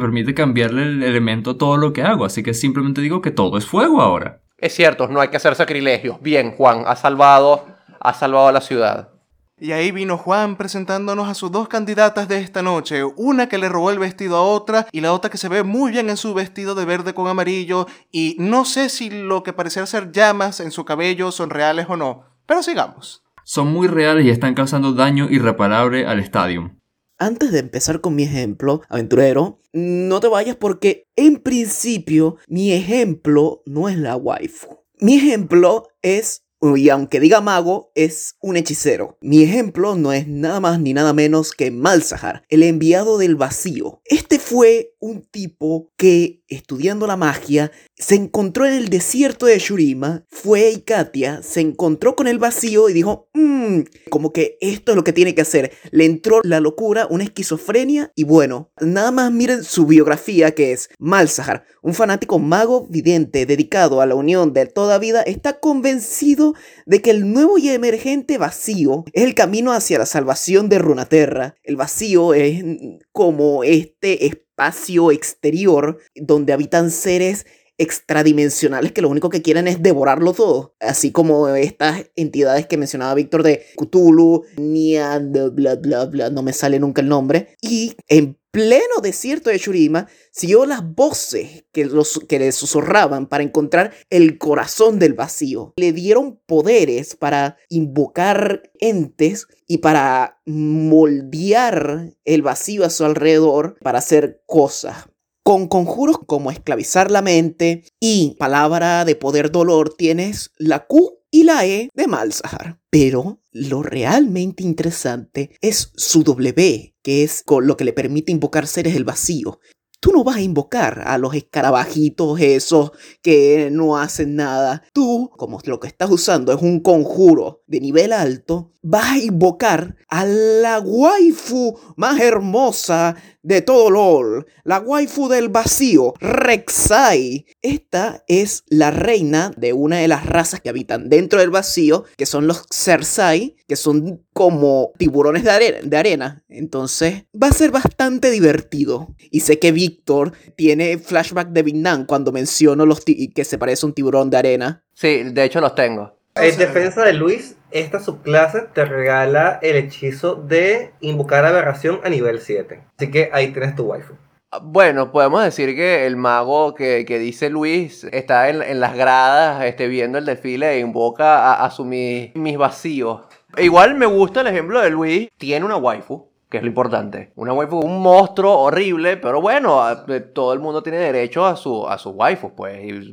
permite cambiarle el elemento a todo lo que hago, así que simplemente digo que todo es fuego ahora. Es cierto, no hay que hacer sacrilegios. Bien, Juan, ha salvado, ha salvado a la ciudad. Y ahí vino Juan presentándonos a sus dos candidatas de esta noche, una que le robó el vestido a otra y la otra que se ve muy bien en su vestido de verde con amarillo y no sé si lo que parecía ser llamas en su cabello son reales o no, pero sigamos. Son muy reales y están causando daño irreparable al estadio. Antes de empezar con mi ejemplo, aventurero, no te vayas porque en principio mi ejemplo no es la waifu. Mi ejemplo es y aunque diga mago, es un hechicero. Mi ejemplo no es nada más ni nada menos que Malzahar, el enviado del vacío. Este fue un tipo que, estudiando la magia, se encontró en el desierto de Shurima, fue y Katia, se encontró con el vacío y dijo, mmm, como que esto es lo que tiene que hacer. Le entró la locura, una esquizofrenia y bueno, nada más miren su biografía que es Malzahar, un fanático mago vidente dedicado a la unión de toda vida, está convencido de que el nuevo y emergente vacío es el camino hacia la salvación de Runaterra. El vacío es como este espacio exterior donde habitan seres extradimensionales que lo único que quieren es devorarlo todo. Así como estas entidades que mencionaba Víctor de Cthulhu, Nia, bla bla bla, no me sale nunca el nombre. Y en pleno desierto de Shurima, siguió las voces que, los, que le susurraban para encontrar el corazón del vacío. Le dieron poderes para invocar entes y para moldear el vacío a su alrededor para hacer cosas. Con conjuros como esclavizar la mente y palabra de poder dolor tienes la Q y la E de Malzahar. Pero lo realmente interesante es su W, que es con lo que le permite invocar seres del vacío. Tú no vas a invocar a los escarabajitos esos que no hacen nada. Tú, como lo que estás usando es un conjuro de nivel alto, vas a invocar a la waifu más hermosa de todo LOL, la waifu del vacío, Rek'Sai. Esta es la reina de una de las razas que habitan dentro del vacío, que son los Cersai, que son como tiburones de arena, de arena. Entonces va a ser bastante divertido. Y sé que Víctor tiene flashback de Vietnam cuando menciono los que se parece a un tiburón de arena. Sí, de hecho los tengo. En defensa de Luis, esta subclase te regala el hechizo de invocar aberración a nivel 7. Así que ahí tienes tu waifu. Bueno, podemos decir que el mago que, que dice Luis está en, en las gradas este, viendo el desfile e invoca a, a su, mi- mis vacíos. Igual me gusta el ejemplo de Luis. Tiene una waifu, que es lo importante. Una waifu, un monstruo horrible, pero bueno, todo el mundo tiene derecho a su, a su waifu, pues.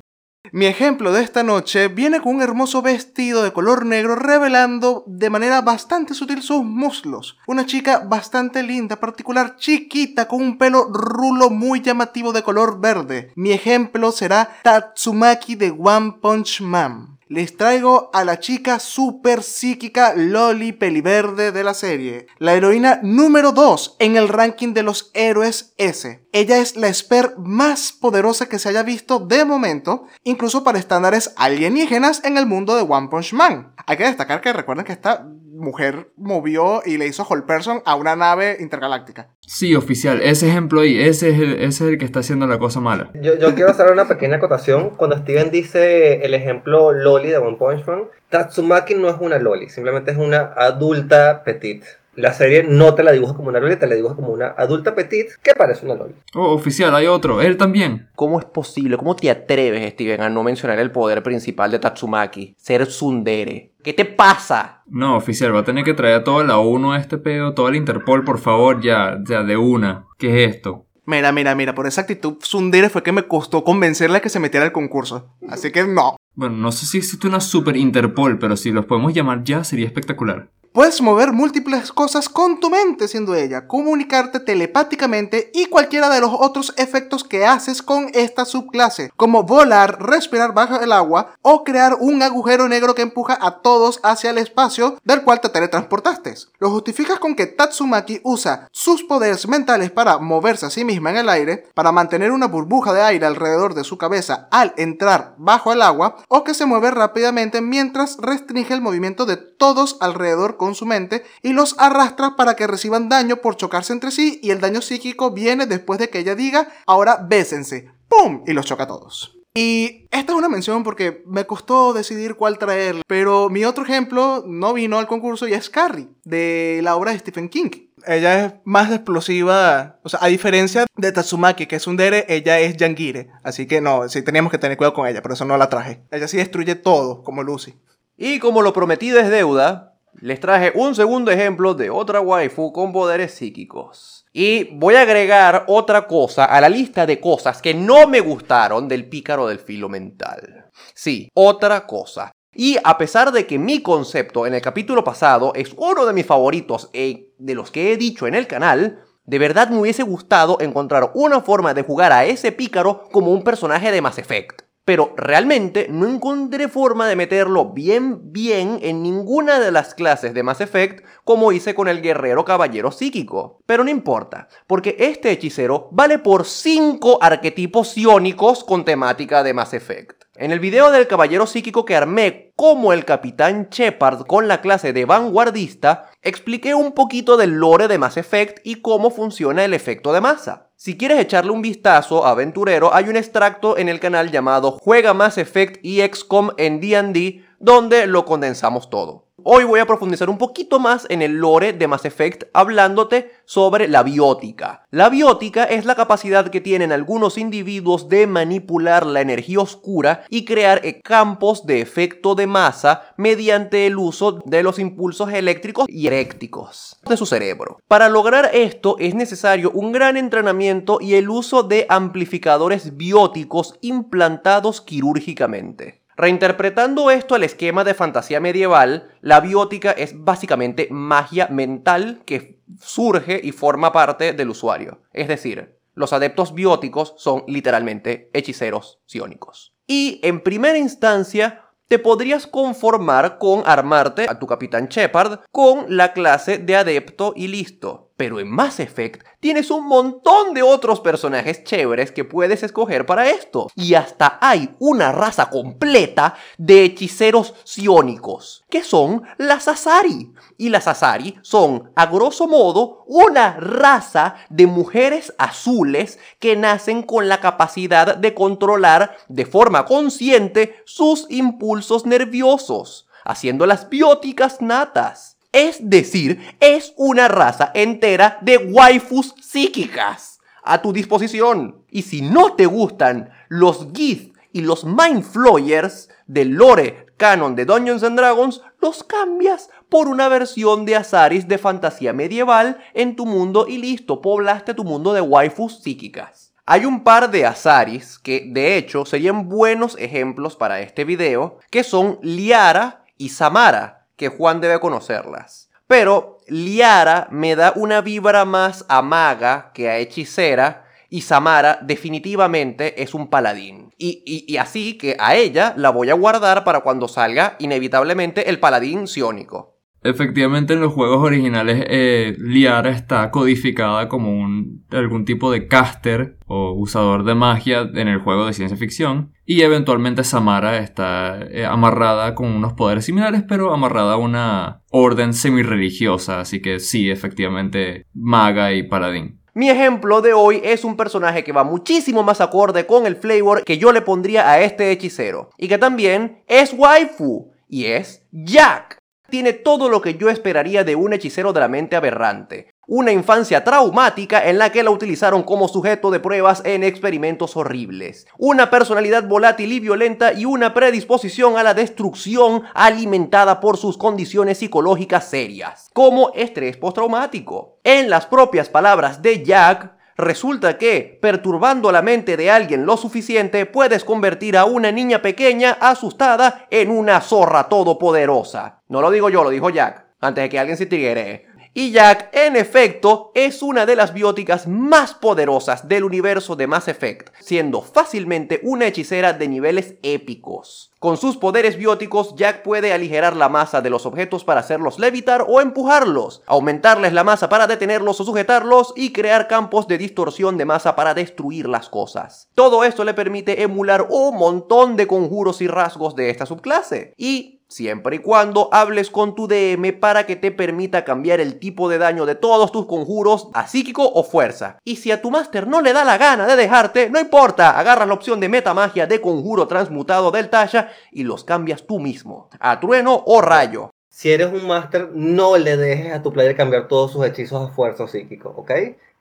Mi ejemplo de esta noche viene con un hermoso vestido de color negro revelando de manera bastante sutil sus muslos. Una chica bastante linda, particular, chiquita, con un pelo rulo muy llamativo de color verde. Mi ejemplo será Tatsumaki de One Punch Man. Les traigo a la chica super psíquica Loli Peliverde de la serie, la heroína número 2 en el ranking de los héroes S. Ella es la esper más poderosa que se haya visto de momento, incluso para estándares alienígenas en el mundo de One Punch Man. Hay que destacar que recuerden que esta mujer movió y le hizo Whole Person a una nave intergaláctica. Sí, oficial, ese ejemplo ahí, ese es el, ese es el que está haciendo la cosa mala. Yo, yo quiero hacer una pequeña acotación. Cuando Steven dice el ejemplo Loli de One Punch Man, Tatsumaki no es una Loli, simplemente es una adulta petit. La serie no te la dibuja como una Loli, te la dibuja como una adulta petit que parece una Loli. Oh, oficial, hay otro, él también. ¿Cómo es posible? ¿Cómo te atreves, Steven, a no mencionar el poder principal de Tatsumaki? Ser Tsundere. ¿Qué te pasa? No, oficial, va a tener que traer a toda la ONU a este pedo, toda la Interpol, por favor, ya, ya, de una. ¿Qué es esto? Mira, mira, mira, por esa actitud Sundere fue que me costó convencerle a que se metiera al concurso. Así que no. Bueno, no sé si existe una super Interpol, pero si los podemos llamar ya sería espectacular. Puedes mover múltiples cosas con tu mente siendo ella, comunicarte telepáticamente y cualquiera de los otros efectos que haces con esta subclase, como volar, respirar bajo el agua o crear un agujero negro que empuja a todos hacia el espacio del cual te teletransportaste. Lo justificas con que Tatsumaki usa sus poderes mentales para moverse a sí misma en el aire, para mantener una burbuja de aire alrededor de su cabeza al entrar bajo el agua o que se mueve rápidamente mientras restringe el movimiento de todos alrededor con su mente y los arrastra para que reciban daño por chocarse entre sí y el daño psíquico viene después de que ella diga ahora bésense. ¡Pum! Y los choca a todos. Y esta es una mención porque me costó decidir cuál traer, pero mi otro ejemplo no vino al concurso y es Carrie, de la obra de Stephen King. Ella es más explosiva, o sea, a diferencia de Tatsumaki, que es un dere, ella es Yangire. Así que no, sí teníamos que tener cuidado con ella, por eso no la traje. Ella sí destruye todo, como Lucy. Y como lo prometido es deuda, les traje un segundo ejemplo de otra waifu con poderes psíquicos. Y voy a agregar otra cosa a la lista de cosas que no me gustaron del pícaro del filo mental. Sí, otra cosa. Y a pesar de que mi concepto en el capítulo pasado es uno de mis favoritos e de los que he dicho en el canal, de verdad me hubiese gustado encontrar una forma de jugar a ese pícaro como un personaje de Mass Effect pero realmente no encontré forma de meterlo bien bien en ninguna de las clases de Mass Effect como hice con el guerrero caballero psíquico. Pero no importa, porque este hechicero vale por 5 arquetipos sionicos con temática de Mass Effect. En el video del caballero psíquico que armé como el capitán Shepard con la clase de vanguardista, expliqué un poquito del lore de Mass Effect y cómo funciona el efecto de masa. Si quieres echarle un vistazo, aventurero, hay un extracto en el canal llamado Juega Mass Effect y XCOM en D&D donde lo condensamos todo. Hoy voy a profundizar un poquito más en el lore de Mass Effect hablándote sobre la biótica. La biótica es la capacidad que tienen algunos individuos de manipular la energía oscura y crear eh, campos de efecto de masa mediante el uso de los impulsos eléctricos y erécticos de su cerebro. Para lograr esto es necesario un gran entrenamiento y el uso de amplificadores bióticos implantados quirúrgicamente. Reinterpretando esto al esquema de fantasía medieval, la biótica es básicamente magia mental que surge y forma parte del usuario. Es decir, los adeptos bióticos son literalmente hechiceros psiónicos. Y en primera instancia, te podrías conformar con armarte a tu capitán Shepard con la clase de adepto y listo. Pero en Mass Effect tienes un montón de otros personajes chéveres que puedes escoger para esto. Y hasta hay una raza completa de hechiceros psiónicos, que son las Asari. Y las Asari son, a grosso modo, una raza de mujeres azules que nacen con la capacidad de controlar de forma consciente sus impulsos nerviosos, haciéndolas bióticas natas. Es decir, es una raza entera de waifus psíquicas a tu disposición. Y si no te gustan los Gith y los Mind Flayers del lore canon de Dungeons and Dragons, los cambias por una versión de Azaris de fantasía medieval en tu mundo y listo, poblaste tu mundo de waifus psíquicas. Hay un par de Azaris que de hecho serían buenos ejemplos para este video, que son Liara y Samara, que Juan debe conocerlas. Pero Liara me da una vibra más a maga que a hechicera y Samara definitivamente es un paladín. Y, y, así que a ella la voy a guardar para cuando salga inevitablemente el paladín sioniko. Efectivamente, en los juegos originales, eh, Liara está codificada como un, algún tipo de caster o usador de magia en el juego de ciencia ficción. Y eventualmente Samara está eh, amarrada con unos poderes similares, pero amarrada a una orden semi-religiosa. Así que sí, efectivamente, maga y paladín. Mi ejemplo de hoy es un personaje que va muchísimo más acorde con el flavor que yo le pondría a este hechicero. Y que también es waifu. Y es Jack tiene todo lo que yo esperaría de un hechicero de la mente aberrante. Una infancia traumática en la que la utilizaron como sujeto de pruebas en experimentos horribles. Una personalidad volátil y violenta y una predisposición a la destrucción alimentada por sus condiciones psicológicas serias, como estrés postraumático. En las propias palabras de Jack, Resulta que, perturbando la mente de alguien lo suficiente, puedes convertir a una niña pequeña asustada en una zorra todopoderosa. No lo digo yo, lo dijo Jack, antes de que alguien se tigre. Y Jack, en efecto, es una de las bióticas más poderosas del universo de Mass Effect, siendo fácilmente una hechicera de niveles épicos. Con sus poderes bióticos, Jack puede aligerar la masa de los objetos para hacerlos levitar o empujarlos, aumentarles la masa para detenerlos o sujetarlos y crear campos de distorsión de masa para destruir las cosas. Todo esto le permite emular un montón de conjuros y rasgos de esta subclase. Y siempre y cuando hables con tu DM para que te permita cambiar el tipo de daño de todos tus conjuros a psíquico o fuerza. Y si a tu máster no le da la gana de dejarte, no importa, agarras la opción de metamagia de conjuro transmutado del Tasha y los cambias tú mismo, a trueno o rayo. Si eres un máster, no le dejes a tu player cambiar todos sus hechizos a fuerza o psíquico, ¿ok?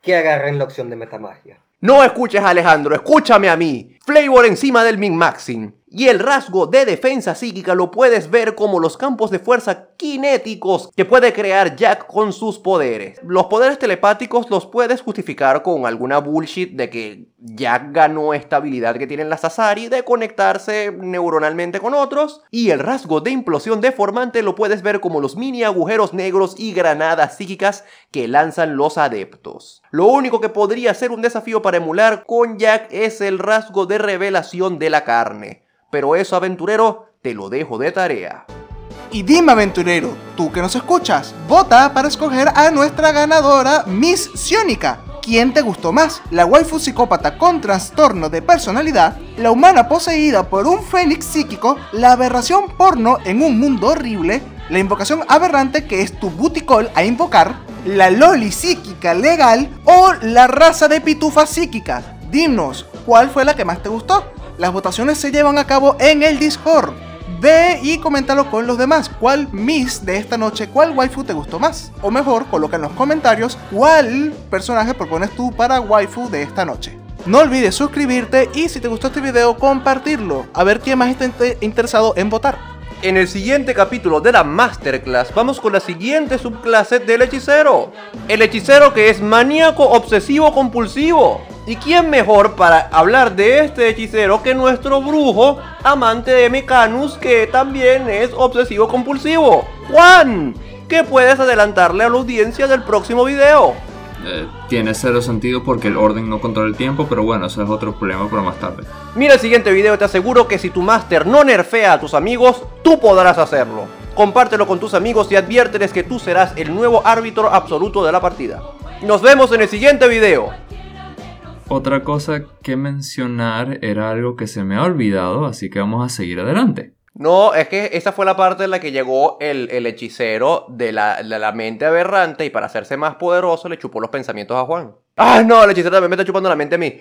Que agarren la opción de metamagia. No escuches a Alejandro, escúchame a mí. Flavor encima del min-maxing. Y el rasgo de defensa psíquica lo puedes ver como los campos de fuerza cinéticos que puede crear Jack con sus poderes. Los poderes telepáticos los puedes justificar con alguna bullshit de que Jack ganó esta habilidad que tienen las Asari de conectarse neuronalmente con otros. Y el rasgo de implosión deformante lo puedes ver como los mini agujeros negros y granadas psíquicas que lanzan los adeptos. Lo único que podría ser un desafío para emular con Jack es el rasgo de revelación de la carne. Pero eso, aventurero, te lo dejo de tarea. Y dime, aventurero, tú que nos escuchas, vota para escoger a nuestra ganadora, Miss Sionica. ¿Quién te gustó más? ¿La waifu psicópata con trastorno de personalidad? ¿La humana poseída por un fénix psíquico? ¿La aberración porno en un mundo horrible? ¿La invocación aberrante que es tu buticol a invocar? ¿La loli psíquica legal? ¿O la raza de pitufas psíquicas? Dinos, ¿cuál fue la que más te gustó? Las votaciones se llevan a cabo en el Discord. Ve y coméntalo con los demás. ¿Cuál Miss de esta noche, cuál waifu te gustó más? O mejor, coloca en los comentarios cuál personaje propones tú para waifu de esta noche. No olvides suscribirte y si te gustó este video, compartirlo. A ver quién más está inte- interesado en votar. En el siguiente capítulo de la Masterclass vamos con la siguiente subclase del hechicero. El hechicero que es maníaco obsesivo compulsivo. ¿Y quién mejor para hablar de este hechicero que nuestro brujo, amante de Mecanus, que también es obsesivo compulsivo? Juan, ¿qué puedes adelantarle a la audiencia del próximo video? Eh, tiene cero sentido porque el orden no controla el tiempo, pero bueno, eso es otro problema para más tarde. Mira el siguiente video, te aseguro que si tu máster no nerfea a tus amigos, tú podrás hacerlo. Compártelo con tus amigos y adviérteles que tú serás el nuevo árbitro absoluto de la partida. Nos vemos en el siguiente video. Otra cosa que mencionar era algo que se me ha olvidado, así que vamos a seguir adelante. No, es que esa fue la parte en la que llegó el, el hechicero de la, de la mente aberrante y para hacerse más poderoso le chupó los pensamientos a Juan. Ah, no, el hechicero también me está chupando la mente a mí.